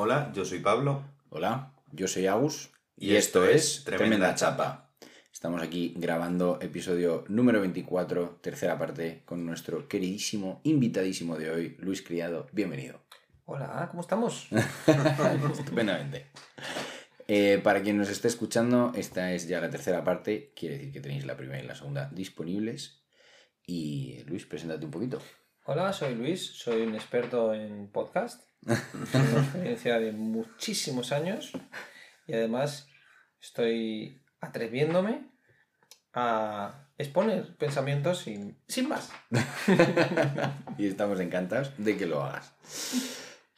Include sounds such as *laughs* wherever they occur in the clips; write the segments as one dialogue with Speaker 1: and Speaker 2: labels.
Speaker 1: Hola, yo soy Pablo.
Speaker 2: Hola, yo soy Agus y, esto, es Tremenda, Chapa. Estamos aquí grabando episodio número 24, tercera parte, con nuestro queridísimo invitadísimo de hoy, Luis Criado. Bienvenido.
Speaker 3: Hola, ¿cómo estamos? *laughs*
Speaker 2: Estupendamente. Eh, para quien nos esté escuchando, esta es ya la tercera parte. Quiere decir que tenéis la primera y la segunda disponibles. Y Luis, preséntate un poquito.
Speaker 3: Hola, soy Luis, soy un experto en podcast. Una experiencia de muchísimos años y además estoy atreviéndome a exponer pensamientos sin, sin más. *laughs*
Speaker 2: y estamos encantados de que lo hagas.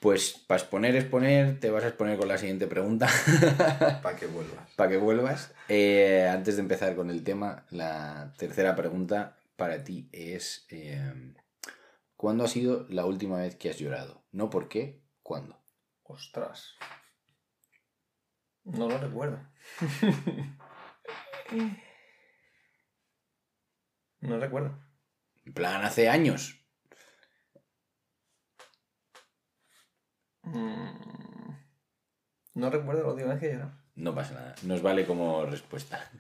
Speaker 2: Pues para exponer, exponer, te vas a exponer con la siguiente pregunta. *laughs*
Speaker 1: Para que vuelvas.
Speaker 2: Para que vuelvas. Eh, antes de empezar con el tema, la tercera pregunta para ti es, eh, ¿cuándo ha sido la última vez que has llorado? No por qué, ¿cuándo?
Speaker 3: Ostras. No lo recuerdo. *laughs* no recuerdo.
Speaker 2: En plan, hace años.
Speaker 3: Mm, No recuerdo la última vez que lloré.
Speaker 2: No pasa nada, nos vale como respuesta.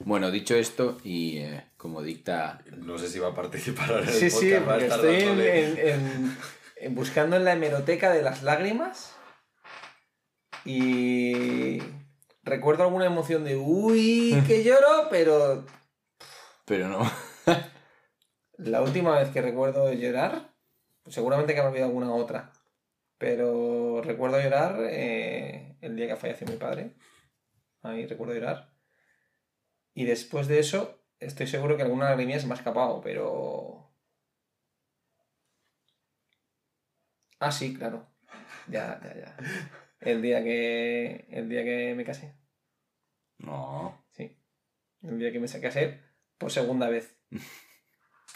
Speaker 2: Bueno, dicho esto, y eh, como dicta
Speaker 1: No sé si va a participar ahora
Speaker 3: Sí, sí,
Speaker 1: podcast, a
Speaker 3: porque estoy en, en- en- en- buscando en la hemeroteca de las lágrimas y recuerdo alguna emoción de uy, que *laughs* lloro, pero
Speaker 2: Pero no. *laughs*
Speaker 3: la última vez que recuerdo llorar, seguramente que me ha olvidado alguna otra, pero recuerdo llorar eh, el día que falleció mi padre. Ahí recuerdo llorar. Y después de eso, estoy seguro que alguna lagrimilla se me ha escapado, pero. Ah, sí, claro. Ya, ya, ya. El día que. El día que me casé.
Speaker 2: No.
Speaker 3: Sí. El día que me casé por segunda vez. *laughs*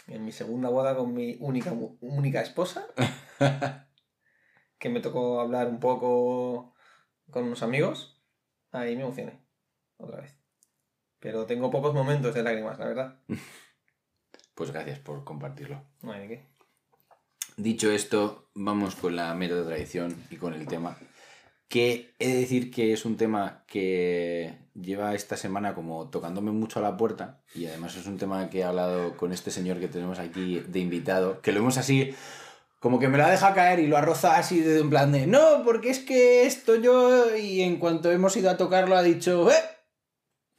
Speaker 3: En mi segunda boda con mi única, única esposa. *laughs* Que me tocó hablar un poco con unos amigos. Ahí me emocioné. Otra vez. Pero tengo pocos momentos de lágrimas, la verdad. *laughs*
Speaker 2: Pues gracias por compartirlo.
Speaker 3: No hay de qué.
Speaker 2: Dicho esto, vamos con la mera tradición y con el tema. Que he de decir que es un tema que lleva esta semana como tocándome mucho a la puerta y además es un tema que he hablado con este señor que tenemos aquí de invitado, que lo hemos así como que me lo ha dejado caer y lo ha rozado así de en plan de no, porque es que esto yo y en cuanto hemos ido a tocarlo ha dicho, ¡eh!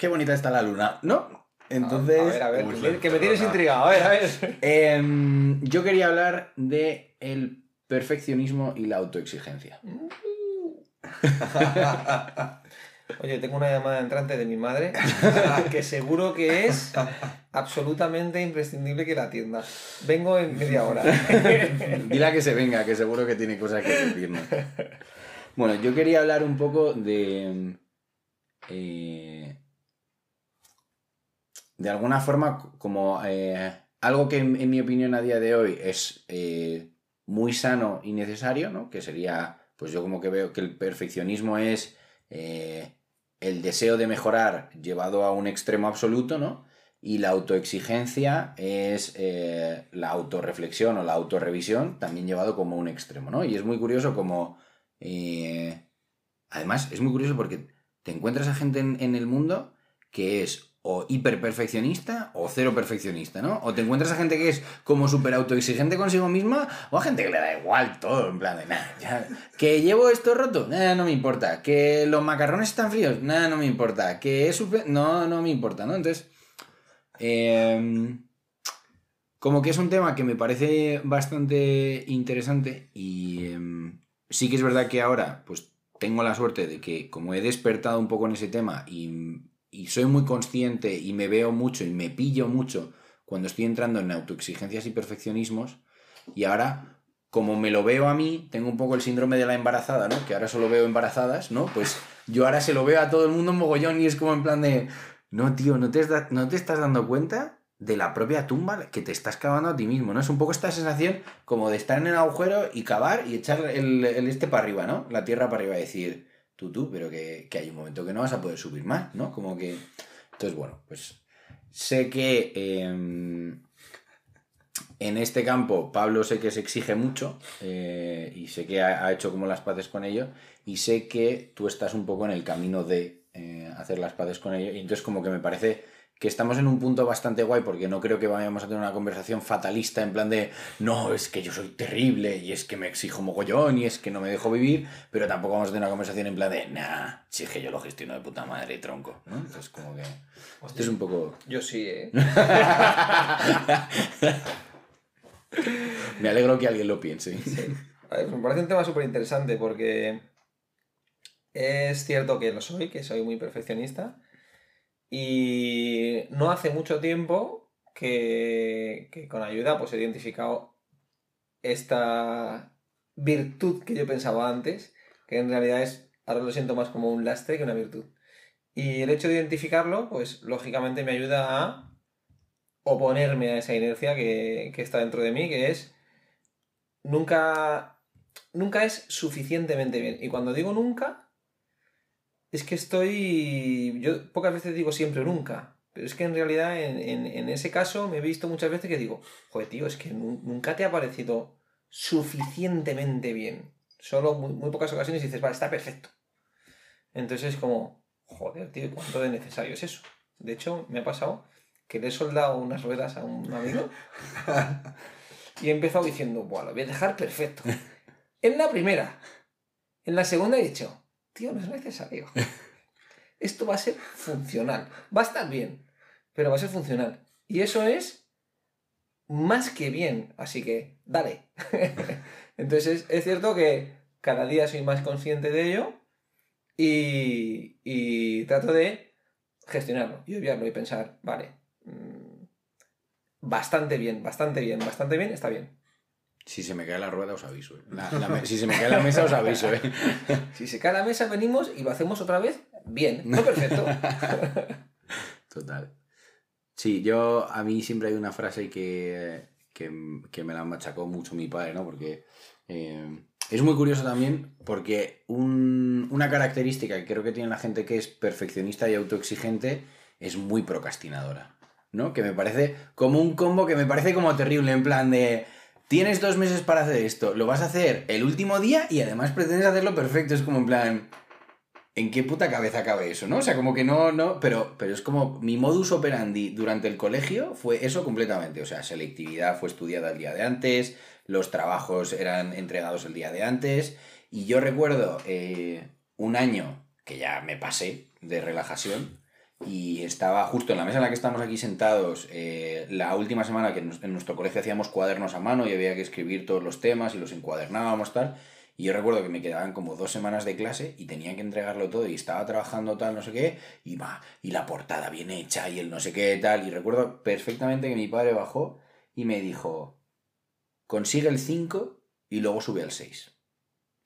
Speaker 2: ¡Qué bonita está la luna! ¿No? Entonces...
Speaker 3: A ver, a ver,
Speaker 1: Uy,
Speaker 3: que, me- que me tienes intrigado. A ver, a ver.
Speaker 2: Em, yo quería hablar de el perfeccionismo y la autoexigencia. *laughs*
Speaker 3: Oye, tengo una llamada entrante de mi madre *laughs* que seguro que es absolutamente imprescindible que la atienda. Vengo en media hora. *laughs*
Speaker 2: Dile a que se venga, que seguro que tiene cosas que decirnos. Bueno, yo quería hablar un poco de. eh, de alguna forma, como eh, algo que en, mi opinión a día de hoy es eh, muy sano y necesario, ¿no? Que sería, pues yo como que veo que el perfeccionismo es eh, el deseo de mejorar llevado a un extremo absoluto, ¿no? Y la autoexigencia es eh, la autorreflexión o la autorrevisión, también llevado como un extremo, ¿no? Y es muy curioso como... además, es muy curioso porque te encuentras a gente en, en el mundo que es o hiperperfeccionista o cero perfeccionista, ¿no? O te encuentras a gente que es como súper autoexigente consigo misma o a gente que le da igual todo, en plan de, nada, que llevo esto roto, nada, no me importa, que los macarrones están fríos, nada, no me importa, que es súper, no, no me importa, ¿no? Entonces, eh, como que es un tema que me parece bastante interesante y em, sí que es verdad que ahora pues tengo la suerte de que como he despertado un poco en ese tema y, y soy muy consciente y me veo mucho y me pillo mucho cuando estoy entrando en autoexigencias y perfeccionismos y ahora como me lo veo a mí, tengo un poco el síndrome de la embarazada, ¿no? Que ahora solo veo embarazadas, ¿no? Pues yo ahora se lo veo a todo el mundo mogollón y es como en plan de, no, tío, ¿no te, no te estás dando cuenta de la propia tumba que te estás cavando a ti mismo, ¿no? Es un poco esta sensación como de estar en el agujero y cavar y echar el, el este para arriba, ¿no? La tierra para arriba y decir, tú, tú, pero que, que hay un momento que no vas a poder subir más, ¿no? Como que... Entonces, bueno, pues sé que... em, en este campo, Pablo sé que se exige mucho eh, y sé que ha, hecho como las paces con ello y sé que tú estás un poco en el camino de eh, hacer las paces con ello y entonces como que me parece que estamos en un punto bastante guay porque no creo que vayamos a tener una conversación fatalista en plan de no, es que yo soy terrible y es que me exijo mogollón y es que no me dejo vivir, pero tampoco vamos a tener una conversación en plan de nah, si es que yo lo gestiono de puta madre, tronco, ¿no? Entonces como que esto es un poco...
Speaker 3: Yo sí, ¿eh? *laughs*
Speaker 2: Me alegro que alguien lo piense.
Speaker 3: Sí. A ver, me parece un tema súper interesante porque es cierto que lo soy, que soy muy perfeccionista. Y no hace mucho tiempo que, con ayuda pues he identificado esta virtud que yo pensaba antes, que en realidad es, ahora lo siento más como un lastre que una virtud. Y el hecho de identificarlo, pues lógicamente me ayuda a oponerme a esa inercia que, que está dentro de mí, que es nunca, nunca es suficientemente bien. Y cuando digo nunca, es que estoy. Yo pocas veces digo siempre nunca. Pero es que en realidad en, en- en ese caso me he visto muchas veces que digo, joder, tío, es que nu- nunca te ha parecido suficientemente bien. Solo muy, muy pocas ocasiones dices, vale, está perfecto. Entonces es como, joder, tío, ¿cuánto de necesario es eso? De hecho, me ha pasado que le he soldado unas ruedas a un amigo y he empezado diciendo, bueno, lo voy a dejar perfecto. *laughs* En la primera. En la segunda he dicho, tío, no es necesario. *laughs* Esto va a ser funcional. Va a estar bien, pero va a ser funcional. Y eso es más que bien. Así que, dale. *laughs* Entonces, es cierto que cada día soy más consciente de ello y, trato de gestionarlo y obviarlo y pensar, vale, mm, bastante bien, bastante bien, bastante bien, está bien.
Speaker 2: Si se me cae la rueda os aviso. ¿eh? La- la me- si se me cae la mesa os aviso. ¿eh? *laughs*
Speaker 3: Si se cae la mesa, venimos y lo hacemos otra vez bien, no perfecto. *laughs*
Speaker 2: Total. Sí, yo a mí siempre hay una frase que, que, que me la machacó mucho mi padre, ¿no? Porque eh, es muy curioso también porque un- una característica que creo que tiene la gente que es perfeccionista y autoexigente es muy procrastinadora, ¿no? Que me parece como un combo que me parece como terrible, en plan de... Tienes dos meses para hacer esto, lo vas a hacer el último día y además pretendes hacerlo perfecto. Es como en plan, ¿en qué puta cabeza cabe eso, no? O sea, como que no, no, pero, pero es como mi modus operandi durante el colegio fue eso completamente. O sea, selectividad fue estudiada el día de antes, los trabajos eran entregados el día de antes. Y yo recuerdo eh, un año que ya me pasé de relajación y estaba justo en la mesa en la que estamos aquí sentados, eh, la última semana que en nuestro colegio hacíamos cuadernos a mano y había que escribir todos los temas y los encuadernábamos tal. Y yo recuerdo que me quedaban como dos semanas de clase y tenía que entregarlo todo y estaba trabajando tal, no sé qué, y va, y la portada bien hecha y el no sé qué tal. Y recuerdo perfectamente que mi padre bajó y me dijo, consigue el 5 y luego sube al 6.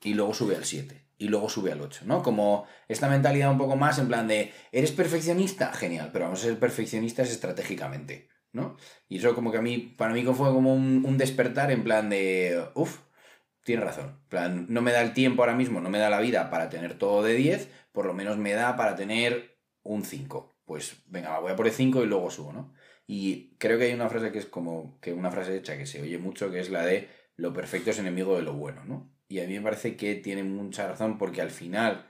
Speaker 2: Y luego sube al 7. Y luego sube al 8, ¿no? Como esta mentalidad un poco más en plan de, ¿eres perfeccionista? Genial, pero vamos a ser perfeccionistas estratégicamente, ¿no? Y eso como que a mí, para mí fue como un, un despertar en plan de, uff, tiene razón. Plan, no me da el tiempo ahora mismo, no me da la vida para tener todo de 10, por lo menos me da para tener un 5. Pues venga, voy a por el 5 y luego subo, ¿no? Y creo que hay una frase que es como que una frase hecha que se oye mucho, que es la de lo perfecto es enemigo de lo bueno, ¿no? Y a mí me parece que tiene mucha razón porque al final,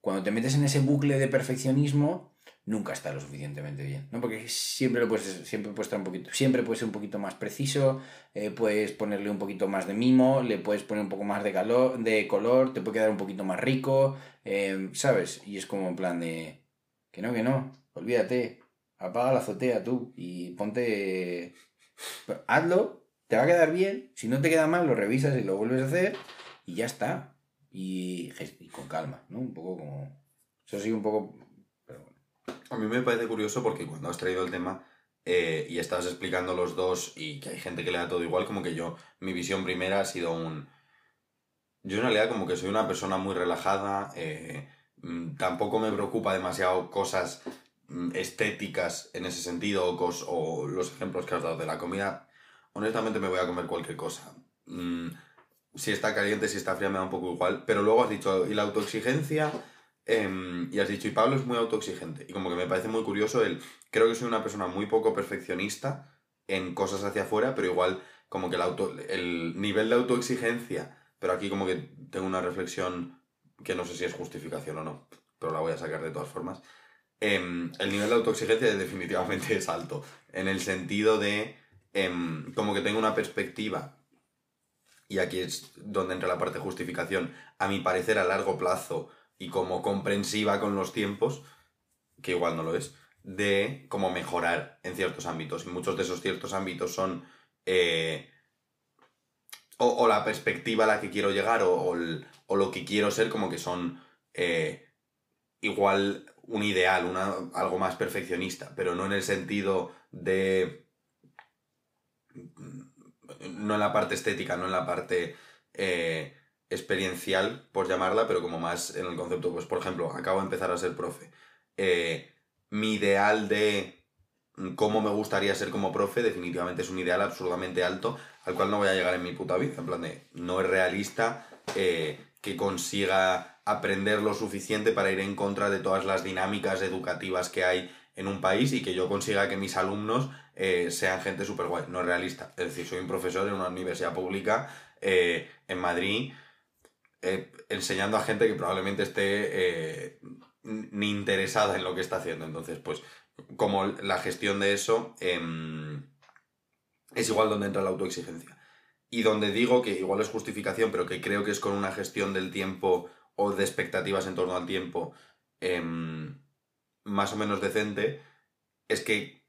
Speaker 2: cuando te metes en ese bucle de perfeccionismo, nunca está lo suficientemente bien, ¿no? Porque siempre lo puedes, siempre puedes estar un poquito, siempre puedes ser un poquito más preciso, eh, puedes ponerle un poquito más de mimo, le puedes poner un poco más de calor, de color, te puede quedar un poquito más rico, eh, ¿sabes? Y es como en plan de que no, que no, olvídate, apaga la azotea tú y ponte, hazlo, te va a quedar bien, si no te queda mal lo revisas y lo vuelves a hacer y ya está. Y, con calma, ¿no? Un poco como... Eso sí, un poco...
Speaker 1: A mí me parece curioso porque cuando has traído el tema eh, y estás explicando los dos y que hay gente que le da todo igual, como que yo, mi visión primera ha sido un... Yo en realidad como que soy una persona muy relajada, eh, mm, tampoco me preocupa demasiado cosas mm, estéticas en ese sentido o los ejemplos que has dado de la comida. Honestamente me voy a comer cualquier cosa. Mm, si está caliente, si está fría, me da un poco igual. Pero luego has dicho, y la autoexigencia, Em, y has dicho, y Pablo es muy autoexigente. Y como que me parece muy curioso el, creo que soy una persona muy poco perfeccionista, en cosas hacia afuera, pero igual como que el, auto, el nivel de autoexigencia, pero aquí como que tengo una reflexión que no sé si es justificación o no, pero la voy a sacar de todas formas. Em, el nivel de autoexigencia definitivamente es alto, en el sentido de em, como que tengo una perspectiva, y aquí es donde entra la parte de justificación, a mi parecer a largo plazo y como comprensiva con los tiempos, que igual no lo es, de cómo mejorar en ciertos ámbitos. Y muchos de esos ciertos ámbitos son eh, o, la perspectiva a la que quiero llegar o, lo que quiero ser, como que son eh, igual un ideal, una, algo más perfeccionista, pero no en el sentido de... no en la parte estética, no en la parte eh, experiencial, por llamarla, pero como más en el concepto, pues por ejemplo, acabo de empezar a ser profe. mi ideal de cómo me gustaría ser como profe, definitivamente es un ideal absurdamente alto al cual no voy a llegar en mi puta vida. En plan de, no es realista eh, que consiga aprender lo suficiente para ir en contra de todas las dinámicas educativas que hay en un país y que yo consiga que mis alumnos eh, sean gente súper guay. No es realista. Es decir, soy un profesor en una universidad pública eh, en Madrid enseñando a gente que probablemente esté ni interesada en lo que está haciendo. Entonces, pues como la gestión de eso em, es igual donde entra la autoexigencia. Y donde digo que igual es justificación, pero que creo que es con una gestión del tiempo o de expectativas en torno al tiempo em, más o menos decente, es que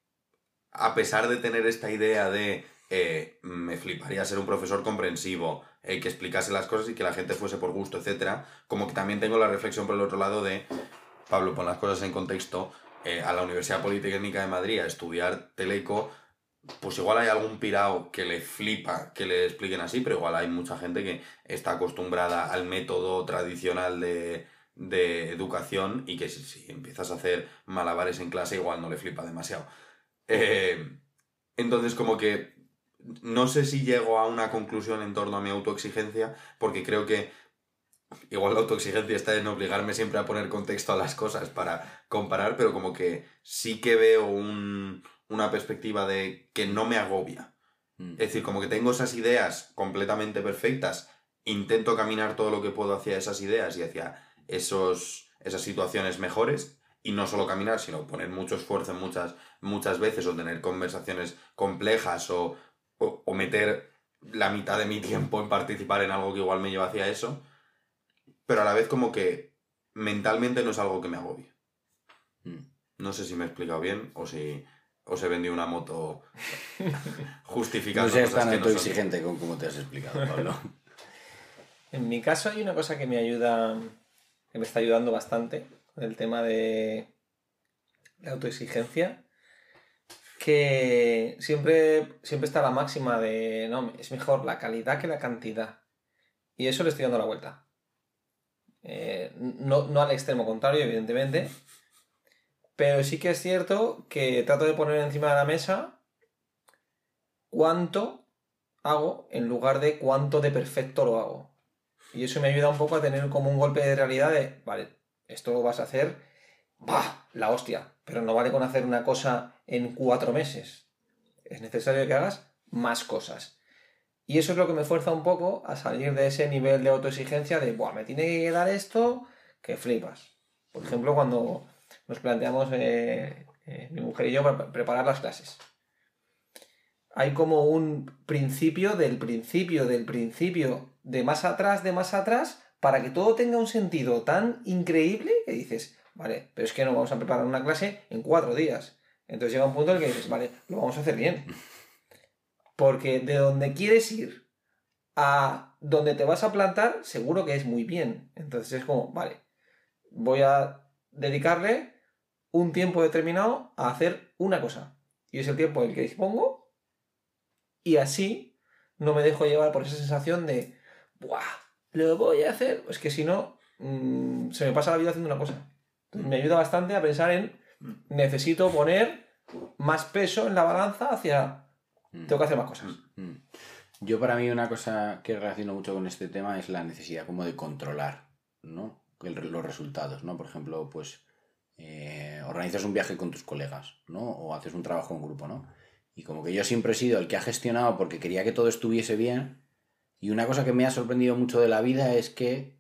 Speaker 1: a pesar de tener esta idea de eh, me fliparía ser un profesor comprensivo, eh, que explicase las cosas y que la gente fuese por gusto, etc., como que también tengo la reflexión por el otro lado de, Pablo, pon las cosas en contexto, eh, a la Universidad Politécnica de Madrid a estudiar teleco, pues igual hay algún pirao que le flipa que le expliquen así, pero igual hay mucha gente que está acostumbrada al método tradicional de, educación y que si, empiezas a hacer malabares en clase igual no le flipa demasiado. Eh, entonces como que no sé si llego a una conclusión en torno a mi autoexigencia, porque creo que igual la autoexigencia está en obligarme siempre a poner contexto a las cosas para comparar, pero como que sí que veo una perspectiva de que no me agobia. Mm. Es decir, como que tengo esas ideas completamente perfectas, intento caminar todo lo que puedo hacia esas ideas y hacia esos, esas situaciones mejores, y no solo caminar, sino poner mucho esfuerzo muchas, muchas veces o tener conversaciones complejas o, o meter la mitad de mi tiempo en participar en algo que igual me lleva hacia eso pero a la vez como que mentalmente no es algo que me agobie. Mm. No sé si me he explicado bien o si os he vendido una moto *laughs* justificando.
Speaker 2: no seas tan autoexigente con cómo te has explicado, Pablo. *laughs*
Speaker 3: en mi caso hay una cosa que me ayuda, que me está ayudando bastante el tema de la autoexigencia, que siempre, siempre está la máxima de, no, es mejor la calidad que la cantidad. Y eso le estoy dando la vuelta. Eh, no, al extremo contrario, evidentemente. Pero sí que es cierto que trato de poner encima de la mesa cuánto hago en lugar de cuánto de perfecto lo hago. Y eso me ayuda un poco a tener como un golpe de realidad de, vale, esto lo vas a hacer, ¡bah! La hostia. Pero no vale con hacer una cosa en cuatro meses. Es necesario que hagas más cosas. Y eso es lo que me fuerza un poco a salir de ese nivel de autoexigencia de, Buah, me tiene que dar esto, que flipas. Por ejemplo, cuando nos planteamos eh, eh, mi mujer y yo para preparar las clases. Hay como un principio del principio del principio de más atrás, de más atrás, para que todo tenga un sentido tan increíble que dices, vale, pero es que no vamos a preparar una clase en cuatro días. Entonces llega un punto en el que dices, vale, lo vamos a hacer bien. *laughs* Porque de donde quieres ir a donde te vas a plantar, seguro que es muy bien. Entonces es como, vale, voy a dedicarle un tiempo determinado a hacer una cosa. Y es el tiempo en el que dispongo. Y así no me dejo llevar por esa sensación de, ¡buah! Lo voy a hacer. Es que si no, mm, se me pasa la vida haciendo una cosa. me ayuda bastante a pensar en, necesito poner más peso en la balanza hacia. Tengo que hacer más cosas. Mm, mm.
Speaker 2: Yo para mí una cosa que relaciono mucho con este tema es la necesidad como de controlar, ¿no? los resultados, ¿no? Por ejemplo, pues eh, organizas un viaje con tus colegas, ¿no? O haces un trabajo en grupo, ¿no? Y como que yo siempre he sido el que ha gestionado porque quería que todo estuviese bien. Y una cosa que me ha sorprendido mucho de la vida es que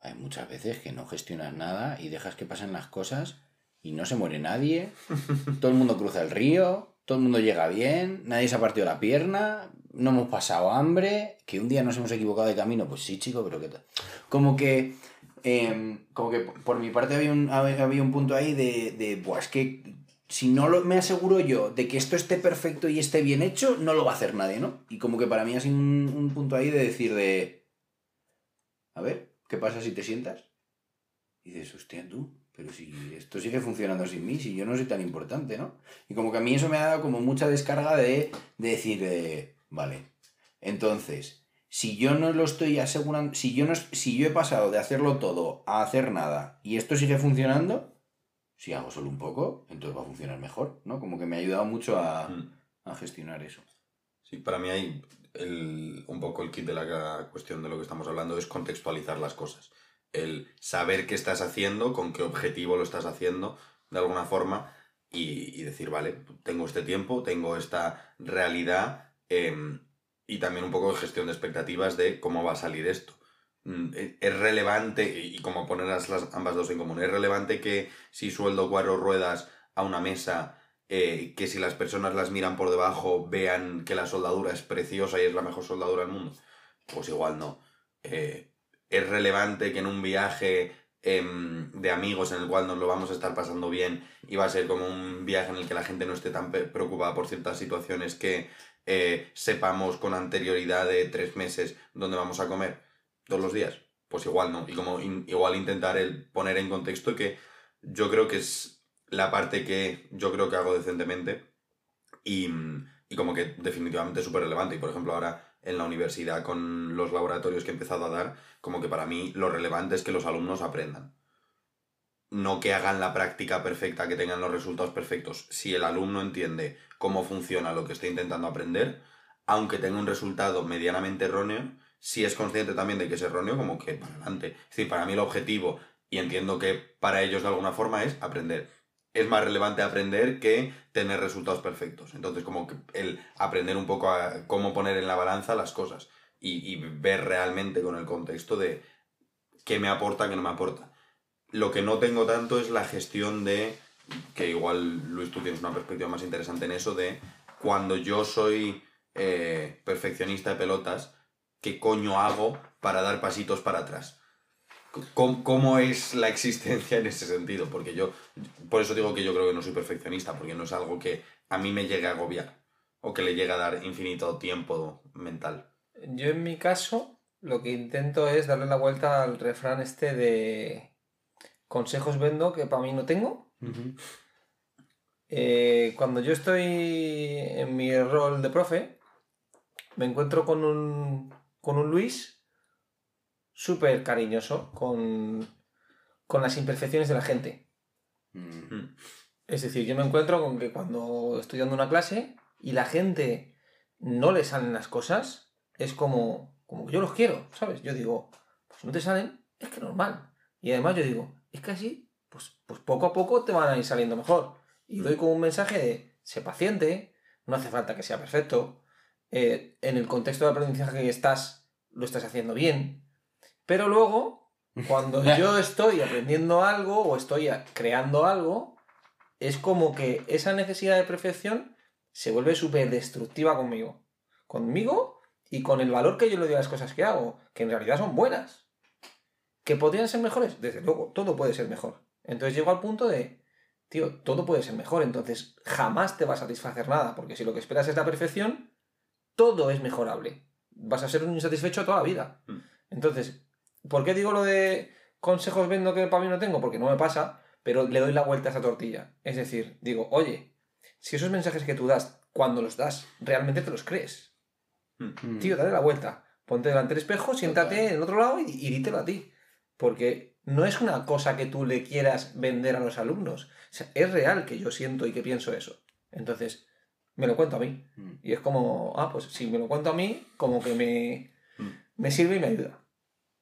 Speaker 2: hay muchas veces que no gestionas nada y dejas que pasen las cosas y no se muere nadie. *laughs* todo el mundo cruza el río, todo el mundo llega bien, nadie se ha partido la pierna, no hemos pasado hambre, que un día nos hemos equivocado de camino, pues sí, chico, pero qué tal. Como que, em, como que por mi parte había un, había un punto ahí de, de Buah, es que si no lo, me aseguro yo de que esto esté perfecto y esté bien hecho, no lo va a hacer nadie, ¿no? Y como que para mí ha sido un, un punto ahí de decir de, a ver, ¿qué pasa si te sientas? Y dices, hostia, tú, pero si esto sigue funcionando sin mí, si yo no soy tan importante, ¿no? Y como que a mí eso me ha dado como mucha descarga de, de decir, eh, vale, entonces, si yo no lo estoy asegurando, si yo, no, si yo he pasado de hacerlo todo a hacer nada y esto sigue funcionando, si hago solo un poco, entonces va a funcionar mejor, ¿no? Como que me ha ayudado mucho a,
Speaker 1: Mm.
Speaker 2: a gestionar eso.
Speaker 1: Sí, para mí hay el, un poco el kit de la cuestión de lo que estamos hablando es contextualizar las cosas. El saber qué estás haciendo, con qué objetivo lo estás haciendo, de alguna forma, y, y decir, vale, tengo este tiempo, tengo esta realidad, em, y también un poco de gestión de expectativas de cómo va a salir esto. Mm, e- Es relevante, y como poner las, ambas dos en común, es relevante que si sueldo cuatro ruedas a una mesa, eh, que si las personas las miran por debajo vean que la soldadura es preciosa y es la mejor soldadura del mundo. Pues igual no. Eh, es relevante que en un viaje em, de amigos en el cual nos lo vamos a estar pasando bien y va a ser como un viaje en el que la gente no esté tan preocupada por ciertas situaciones que eh, sepamos con anterioridad de tres meses dónde vamos a comer todos los días. Pues igual no. Y como igual intentar el poner en contexto que yo creo que es la parte que yo creo que hago decentemente y, y como que definitivamente es súper relevante. Y por ejemplo ahora en la universidad con los laboratorios que he empezado a dar, como que para mí lo relevante es que los alumnos aprendan. No que hagan la práctica perfecta, que tengan los resultados perfectos. Si el alumno entiende cómo funciona lo que está intentando aprender, aunque tenga un resultado medianamente erróneo, si es consciente también de que es erróneo, como que para adelante. Es decir, para mí el objetivo, y entiendo que para ellos de alguna forma, es aprender. Es más relevante aprender que tener resultados perfectos. Entonces, como que el aprender un poco cómo poner en la balanza las cosas y, y ver realmente con el contexto de qué me aporta, qué no me aporta. Lo que no tengo tanto es la gestión de, que igual Luis tú tienes una perspectiva más interesante en eso, de cuando yo soy eh, perfeccionista de pelotas, ¿qué coño hago para dar pasitos para atrás? ¿Cómo, ¿Cómo es la existencia en ese sentido? Porque yo, por eso digo que yo creo que no soy perfeccionista, porque no es algo que a mí me llegue a agobiar o que le llegue a dar infinito tiempo mental.
Speaker 3: Yo en mi caso lo que intento es darle la vuelta al refrán este de consejos vendo que para mí no tengo. Eh, cuando yo estoy en mi rol de profe, me encuentro con un, con un Luis súper cariñoso con, con las imperfecciones de la gente.
Speaker 2: Mm.
Speaker 3: Es decir, yo me encuentro con que cuando estoy dando una clase y la gente no le salen las cosas, es como, como que yo los quiero, ¿sabes? Yo digo, pues no te salen, es que normal. Y además yo digo, es que así, pues, pues poco a poco te van a ir saliendo mejor. Y doy como un mensaje de, sé paciente, no hace falta que sea perfecto, eh, en el contexto de aprendizaje que estás, lo estás haciendo bien. Pero luego, cuando *laughs* yo estoy aprendiendo algo o estoy creando algo, es como que esa necesidad de perfección se vuelve súper destructiva conmigo. Conmigo y con el valor que yo le doy a las cosas que hago, que en realidad son buenas. ¿Que podrían ser mejores? Desde luego, todo puede ser mejor. Entonces llego al punto de, tío, todo puede ser mejor, entonces jamás te va a satisfacer nada, porque si lo que esperas es la perfección, todo es mejorable. Vas a ser un insatisfecho toda la vida.
Speaker 1: Mm.
Speaker 3: Entonces, ¿por qué digo lo de consejos vendo que para mí no tengo? Porque no me pasa, pero le doy la vuelta a esa tortilla. Es decir, digo, oye, si esos mensajes que tú das, cuando los das, realmente te los crees.
Speaker 2: Mm.
Speaker 3: Tío, dale la vuelta. Ponte delante del espejo, siéntate
Speaker 2: Total.
Speaker 3: en el otro lado y, y dítelo a ti. Porque no es una cosa que tú le quieras vender a los alumnos. O sea, es real que yo siento y que pienso eso. Entonces, me lo cuento a mí.
Speaker 2: Mm.
Speaker 3: Y es como, ah, pues si me lo cuento a mí, como que me,
Speaker 1: Mm.
Speaker 3: me sirve y me ayuda.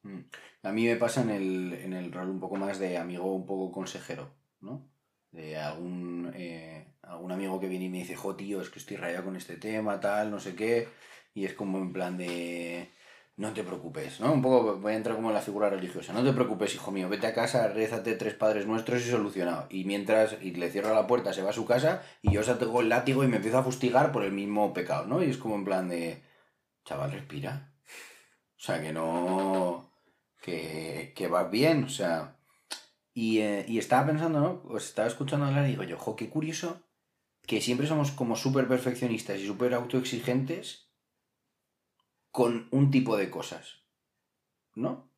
Speaker 2: Mm. A mí me pasa en el, en el rol un poco más de amigo, un poco consejero, ¿no? de algún, eh, algún amigo que viene y me dice, jo, tío, es que estoy rayado con este tema, tal, no sé qué, y es como en plan de, no te preocupes, ¿no? Un poco voy a entrar como en la figura religiosa, no te preocupes, hijo mío, vete a casa, rézate tres padres nuestros y solucionado. Y mientras, y le cierro la puerta, se va a su casa y yo saco el látigo y me empiezo a fustigar por el mismo pecado, ¿no? Y es como en plan de, chaval, respira. O sea, que no, que, que vas bien, o sea... Y, eh, y estaba pensando, ¿no? Pues estaba escuchando hablar y digo yo, jo, qué curioso que siempre somos como súper perfeccionistas y súper autoexigentes con un tipo de cosas, ¿no?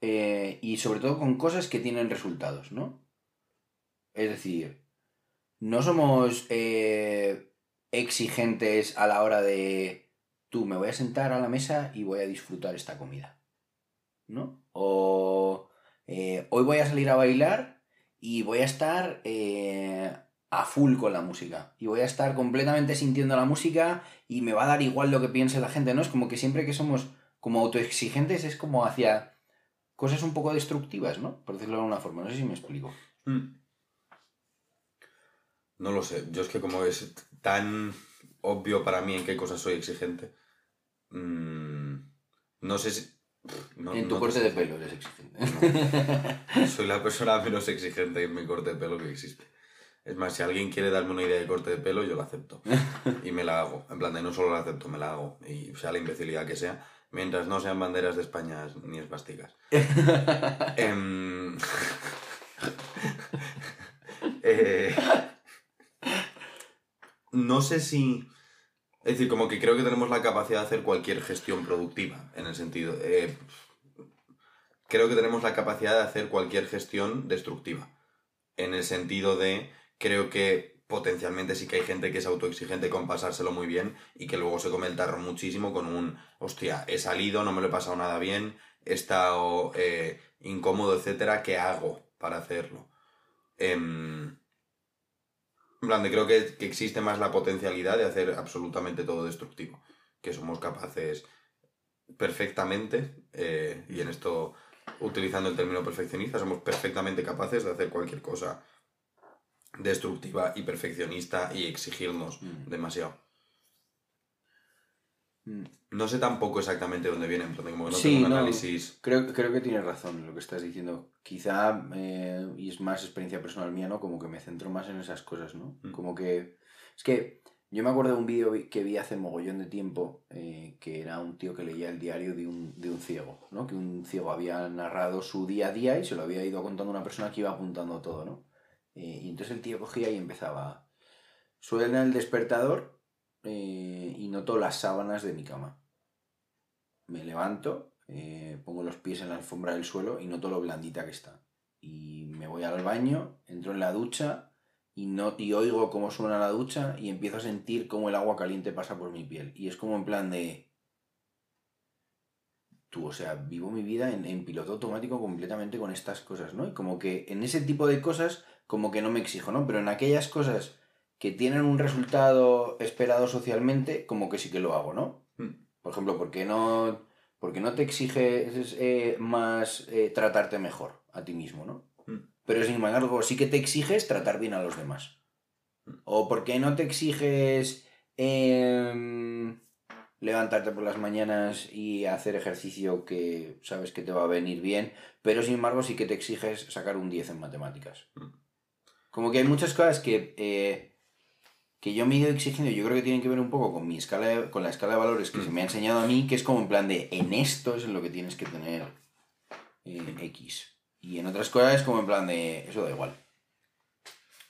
Speaker 2: Eh, y sobre todo con cosas que tienen resultados, ¿no? Es decir, no somos eh, exigentes a la hora de tú me voy a sentar a la mesa y voy a disfrutar esta comida, ¿no? O eh, hoy voy a salir a bailar y voy a estar a full con la música. Y voy a estar completamente sintiendo la música y me va a dar igual lo que piense la gente, ¿no? Es como que siempre que somos como autoexigentes es como hacia cosas un poco destructivas, ¿no? Por decirlo de alguna forma. No sé si me explico.
Speaker 1: Mm. No lo sé. Yo es que como es tan obvio para mí en qué cosas soy exigente. mm, no sé si... no-
Speaker 2: en tu
Speaker 1: no
Speaker 2: corte
Speaker 1: te
Speaker 2: de pelo eres exigente.
Speaker 1: Soy la persona menos exigente en mi corte de pelo que existe. Es más, si alguien quiere darme una idea de corte de pelo, yo la acepto. *laughs* Y me la hago. En plan de no solo la acepto, me la hago. Y sea la imbecilidad que sea. Mientras no sean banderas de España ni espásticas. *laughs* Em, *laughs* eh, no sé si... Es decir, como que creo que tenemos la capacidad de hacer cualquier gestión productiva. En el sentido... eh, creo que tenemos la capacidad de hacer cualquier gestión destructiva. En el sentido de, creo que potencialmente sí que hay gente que es autoexigente con pasárselo muy bien y que luego se come el tarro muchísimo con un, hostia, he salido, no me lo he pasado nada bien, he estado eh, incómodo, etcétera, ¿qué hago para hacerlo? Em, en plan, creo que, que existe más la potencialidad de hacer absolutamente todo destructivo, que somos capaces perfectamente, eh, y en esto utilizando el término perfeccionista, somos perfectamente capaces de hacer cualquier cosa destructiva y perfeccionista y exigirnos
Speaker 2: Mm.
Speaker 1: demasiado.
Speaker 2: Mm.
Speaker 1: No sé tampoco exactamente dónde viene, en plan, como que no
Speaker 2: Sí,
Speaker 1: tengo un
Speaker 2: no.
Speaker 1: análisis.
Speaker 2: Creo, creo que tienes razón lo que estás diciendo. Quizá, eh, y es más experiencia personal mía, ¿no? Como que me centro más en esas cosas, ¿no?
Speaker 1: Mm.
Speaker 2: Como que... Es que yo me acuerdo de un vídeo que vi hace mogollón de tiempo, eh, que era un tío que leía el diario de un, de un ciego, ¿no? Que un ciego había narrado su día a día y se lo había ido contando a una persona que iba apuntando todo, ¿no? Eh, y entonces el tío cogía y empezaba... Suena el despertador eh, y noto las sábanas de mi cama me levanto, eh, pongo los pies en la alfombra del suelo y noto lo blandita que está. Y me voy al baño, entro en la ducha y, no, y oigo cómo suena la ducha y empiezo a sentir cómo el agua caliente pasa por mi piel. Y es como en plan de... Tú, o sea, vivo mi vida en, en piloto automático completamente con estas cosas, ¿no? Y como que en ese tipo de cosas, como que no me exijo, ¿no? Pero en aquellas cosas que tienen un resultado esperado socialmente, como que sí que lo hago, ¿no?
Speaker 1: Mm.
Speaker 2: Por ejemplo, ¿por qué no, por qué no te exiges eh, más eh, tratarte mejor a ti mismo, ¿no?
Speaker 1: Mm.
Speaker 2: Pero sin embargo, sí que te exiges tratar bien a los demás.
Speaker 1: Mm.
Speaker 2: O por qué no te exiges em, levantarte por las mañanas y hacer ejercicio que sabes que te va a venir bien, pero sin embargo sí que te exiges sacar un 10 en matemáticas.
Speaker 1: Mm.
Speaker 2: Como que hay muchas cosas que, eh, que yo me he ido exigiendo, yo creo que tienen que ver un poco con mi escala de- con la escala de valores que
Speaker 1: Mm.
Speaker 2: se me ha enseñado a mí, que es como en plan de en esto es en lo que tienes que tener eh, X. Y en otras cosas es como en plan de eso da igual.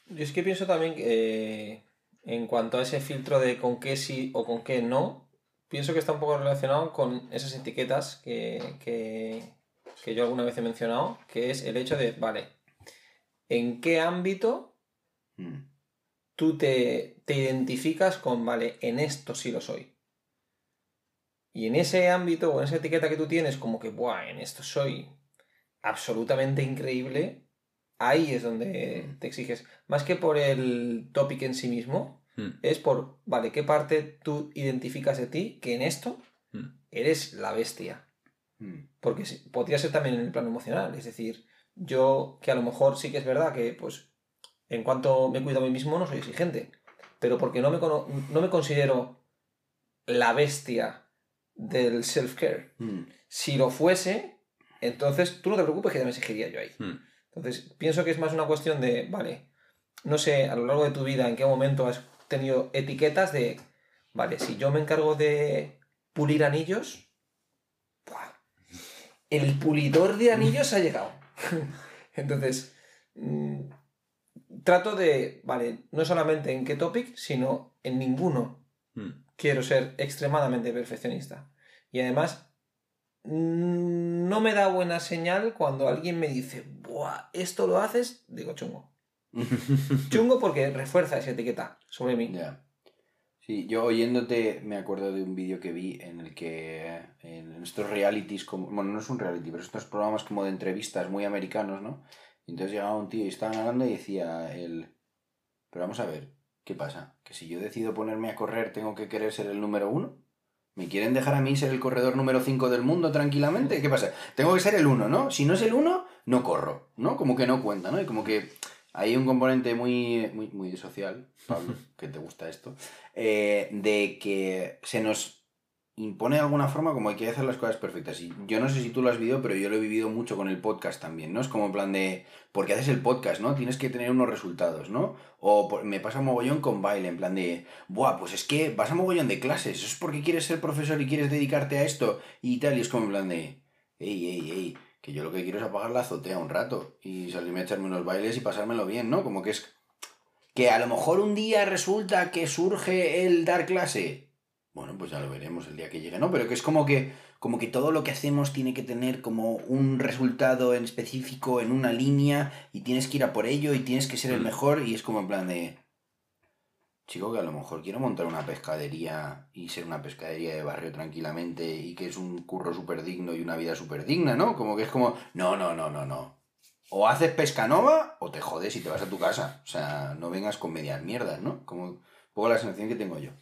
Speaker 3: Yo es que pienso también que eh, en cuanto a ese filtro de con qué sí o con qué no, pienso que está un poco relacionado con esas etiquetas que, que, que yo alguna vez he mencionado, que es el hecho de, vale, ¿en qué ámbito
Speaker 2: Mm.
Speaker 3: tú te, te identificas con, vale, en esto sí lo soy? Y en ese ámbito o en esa etiqueta que tú tienes, como que, buah, en esto soy absolutamente increíble, ahí es donde te exiges. Más que por el topic en sí mismo,
Speaker 1: Mm.
Speaker 3: es por, vale, ¿qué parte tú identificas de ti que en esto eres la bestia? Porque podría ser también en el plano emocional, es decir, yo que a lo mejor sí que es verdad que pues en cuanto me cuido a mí mismo, no soy exigente. Pero porque no me, cono- no me considero la bestia del self-care.
Speaker 2: Mm.
Speaker 3: Si lo fuese, entonces tú no te preocupes que ya me exigiría yo ahí.
Speaker 1: Hmm.
Speaker 3: Entonces, pienso que es más una cuestión de, vale, no sé a lo largo de tu vida en qué momento has tenido etiquetas de, vale, si yo me encargo de pulir anillos, ¡buah! el pulidor de anillos ha llegado. *laughs* Entonces, mm, trato de, vale, no solamente en qué topic, sino en ninguno
Speaker 1: Hmm.
Speaker 3: quiero ser extremadamente perfeccionista. Y además, mm, no me da buena señal cuando alguien me dice, Buah, esto lo haces, digo chungo. *laughs* Chungo porque refuerza esa etiqueta sobre mí.
Speaker 2: Sí, yo oyéndote me acuerdo de un vídeo que vi en el que en estos realities, como, bueno, no es un reality, pero estos programas como de entrevistas muy americanos, ¿no? Entonces llegaba un tío y estaban hablando y decía él, pero vamos a ver, ¿qué pasa? ¿Que si yo decido ponerme a correr tengo que querer ser el número uno? ¿Me quieren dejar a mí ser el corredor número 5 del mundo tranquilamente? ¿Qué pasa? Tengo que ser el uno, ¿no? Si no es el uno, no corro, ¿no? Como que no cuenta, ¿no? Y como que hay un componente muy, muy, muy social, Pablo, *laughs* que te gusta esto, eh, de que se nos impone de alguna forma como hay que hacer las cosas perfectas. Y yo no sé si tú lo has vivido, pero yo lo he vivido mucho con el podcast también, ¿no? Es como en plan de, porque haces el podcast, ¿no? Tienes que tener unos resultados, ¿no? O por- me pasa mogollón con baile, en plan de, buah, pues es que vas a mogollón de clases, eso es porque quieres ser profesor y quieres dedicarte a esto y tal, y es como en plan de, ey, ey, ey, que yo lo que quiero es apagar la azotea un rato y salirme a echarme unos bailes y pasármelo bien, ¿no? Como que es que a lo mejor un día resulta que surge el dar clase. Bueno, pues ya lo veremos el día que llegue, ¿no? Pero que es como que, como que todo lo que hacemos tiene que tener como un resultado en específico, en una línea, y tienes que ir a por ello, y tienes que ser el
Speaker 1: Mm.
Speaker 2: mejor, y es como en plan de... Chico, que a lo mejor quiero montar una pescadería y ser una pescadería de barrio tranquilamente y que es un curro súper digno y una vida súper digna, ¿no? Como que es como, no, no, no, no, no. O haces pesca nova o te jodes y te vas a tu casa. O sea, no vengas con medias mierdas, ¿no? Como poco la sensación que tengo yo.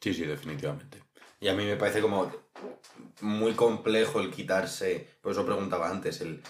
Speaker 1: Sí, sí, definitivamente. Y a mí me parece como muy complejo el quitarse, por eso preguntaba antes, el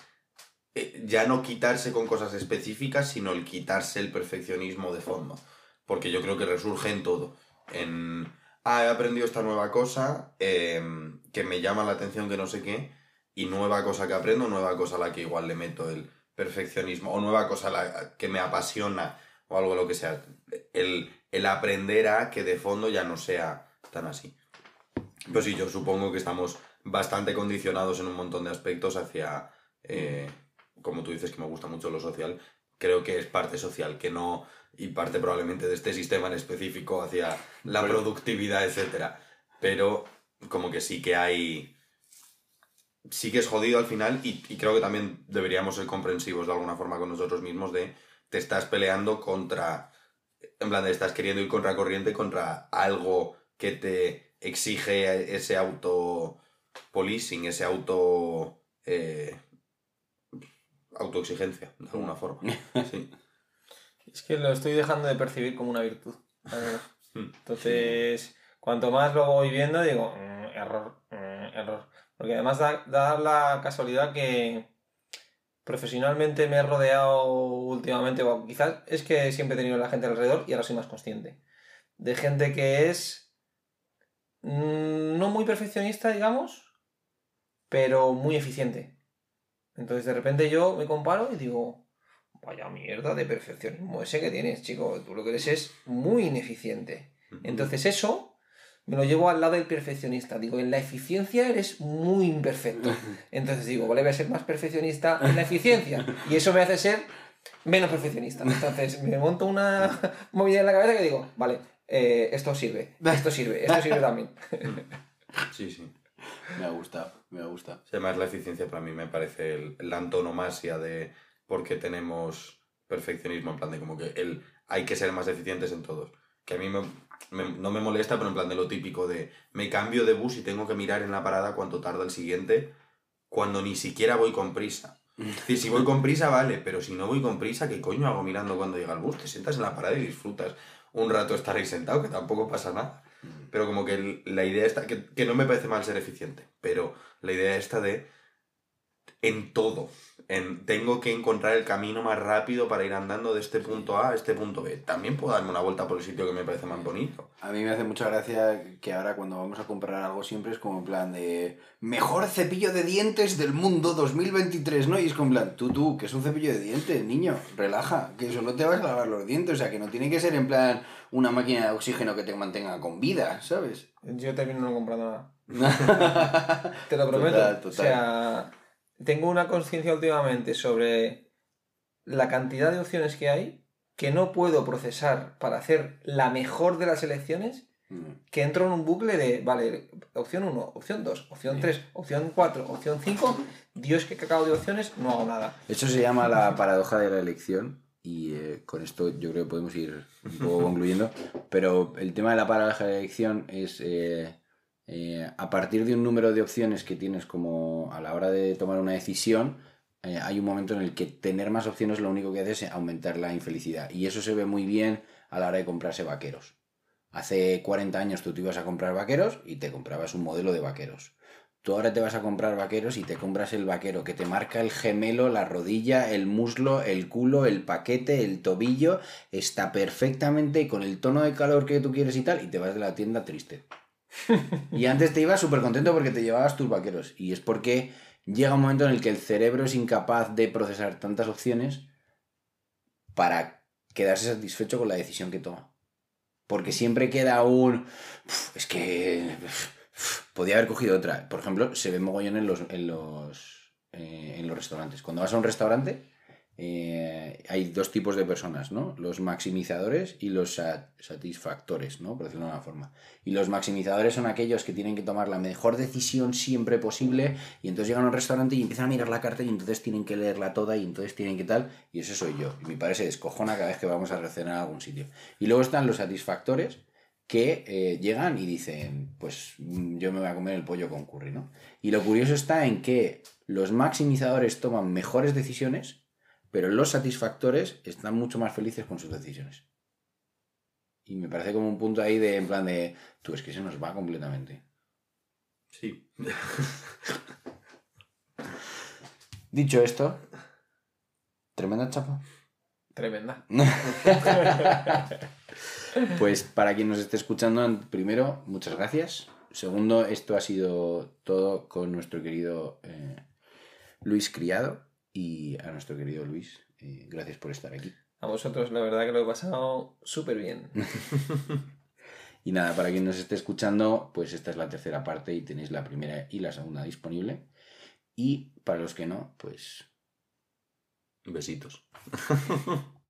Speaker 1: eh, ya no quitarse con cosas específicas, sino el quitarse el perfeccionismo de fondo. Porque yo creo que resurge en todo. En, ah, he aprendido esta nueva cosa em, que me llama la atención que no sé qué, y nueva cosa que aprendo, nueva cosa a la que igual le meto el perfeccionismo, o nueva cosa a la que me apasiona, o algo lo que sea. El, el aprender a que de fondo ya no sea tan así. Pues sí, yo supongo que estamos bastante condicionados en un montón de aspectos hacia, eh, como tú dices que me gusta mucho lo social, creo que es parte social, que no, y parte probablemente de este sistema en específico hacia la
Speaker 2: Pero-
Speaker 1: productividad, etcétera. Pero como que sí que hay, sí que es jodido al final y, y creo que también deberíamos ser comprensivos de alguna forma con nosotros mismos de te estás peleando contra, en plan de estás queriendo ir contra corriente contra algo que te exige ese auto policing, ese auto eh, autoexigencia, de alguna forma. *laughs* Sí.
Speaker 3: Es que lo estoy dejando de percibir como una virtud. *laughs*
Speaker 1: Hmm.
Speaker 3: Entonces, cuanto más lo voy viendo, digo, "Mm, error, mm, error. Porque además da, da la casualidad que profesionalmente me he rodeado últimamente, o quizás es que siempre he tenido la gente alrededor y ahora soy más consciente, de gente que es mm, no muy perfeccionista, digamos, pero muy eficiente. Entonces de repente yo me comparo y digo, vaya mierda de perfeccionismo ese que tienes, chico, tú lo que eres es muy ineficiente. Entonces eso me lo llevo al lado del perfeccionista. Digo, en la eficiencia eres muy imperfecto. Entonces digo, vale, voy a ser más perfeccionista en la eficiencia. *laughs* Y eso me hace ser menos perfeccionista. Entonces me monto una *laughs* movida en la cabeza que digo, vale, eh, esto sirve, esto sirve, esto sirve también.
Speaker 1: Sí, sí. *laughs*
Speaker 2: Me ha gustado, me ha gustado.
Speaker 1: Además, la eficiencia para mí me parece el- la antonomasia de por qué tenemos perfeccionismo, en plan de como que el, hay que ser más eficientes en todos. Que a mí me- me- no me molesta, pero en plan de lo típico de me cambio de bus y tengo que mirar en la parada cuánto tarda el siguiente, cuando ni siquiera voy con prisa. Es decir, si voy con prisa, vale, pero si no voy con prisa, ¿qué coño hago mirando cuando llega el bus? Te sientas en la parada y disfrutas un rato estar ahí sentado, que tampoco pasa nada. Pero como que la idea está, que, que no me parece mal ser eficiente, pero la idea está de en todo, en tengo que encontrar el camino más rápido para ir andando de este punto A a este punto B. También puedo darme una vuelta por el sitio que me parece más bonito.
Speaker 2: A mí me hace mucha gracia que ahora cuando vamos a comprar algo siempre es como en plan de mejor cepillo de dientes del mundo 2023, ¿no? Y es como en plan, tú, tú, que es un cepillo de dientes, niño, relaja, que solo te vas a lavar los dientes, o sea, que no tiene que ser en plan una máquina de oxígeno que te mantenga con vida, ¿sabes?
Speaker 3: Yo termino no comprando nada. *laughs* Te lo prometo.
Speaker 2: Total, total.
Speaker 3: O sea, tengo una conciencia últimamente sobre la cantidad de opciones que hay que no puedo procesar para hacer la mejor de las elecciones
Speaker 2: Mm.
Speaker 3: que entro en un bucle de, vale, opción 1, opción 2, opción 3, opción 4, opción 5, Dios que cacao de opciones, no hago nada.
Speaker 2: Eso se llama la paradoja de la elección y eh, con esto yo creo que podemos ir un poco *laughs* concluyendo, pero el tema de la paradoja de la elección es eh, eh, a partir de un número de opciones que tienes como a la hora de tomar una decisión, eh, hay un momento en el que tener más opciones lo único que hace es aumentar la infelicidad y eso se ve muy bien a la hora de comprarse vaqueros. Hace 40 años tú te ibas a comprar vaqueros y te comprabas un modelo de vaqueros. Tú ahora te vas a comprar vaqueros y te compras el vaquero que te marca el gemelo, la rodilla, el muslo, el culo, el paquete, el tobillo, está perfectamente con el tono de calor que tú quieres y tal, y te vas de la tienda triste. Y antes te ibas súper contento porque te llevabas tus vaqueros. Y es porque llega un momento en el que el cerebro es incapaz de procesar tantas opciones para quedarse satisfecho con la decisión que toma. Porque siempre queda un... "Uf, Es que... Podía haber cogido otra. Por ejemplo, se ve mogollón en los, en los, eh, en los restaurantes. Cuando vas a un restaurante, eh, hay dos tipos de personas, ¿no? Los maximizadores y los sa- satisfactores, ¿no? Por decirlo de una forma. Y los maximizadores son aquellos que tienen que tomar la mejor decisión siempre posible y entonces llegan a un restaurante y empiezan a mirar la carta y entonces tienen que leerla toda y entonces tienen que tal y ese soy yo. Y mi padre se descojona cada vez que vamos a cenar a algún sitio. Y luego están los satisfactores que eh, llegan y dicen, pues mm, yo me voy a comer el pollo con curry, ¿no? Y lo curioso está en que los maximizadores toman mejores decisiones, pero los satisfactores están mucho más felices con sus decisiones. Y me parece como un punto ahí de, en plan de, tú, es que se nos va completamente.
Speaker 1: Sí. *laughs*
Speaker 2: Dicho esto, tremenda chapa.
Speaker 3: Tremenda. *laughs*
Speaker 2: Pues para quien nos esté escuchando, primero, muchas gracias. Segundo, esto ha sido todo con nuestro querido eh, Luis Criado y a nuestro querido Luis. eh, gracias por estar aquí.
Speaker 3: A vosotros, la verdad que lo he pasado súper bien. *laughs*
Speaker 2: Y nada, para quien nos esté escuchando, pues esta es la tercera parte y tenéis la primera y la segunda disponible. Y para los que no, pues
Speaker 1: Besitos. *laughs*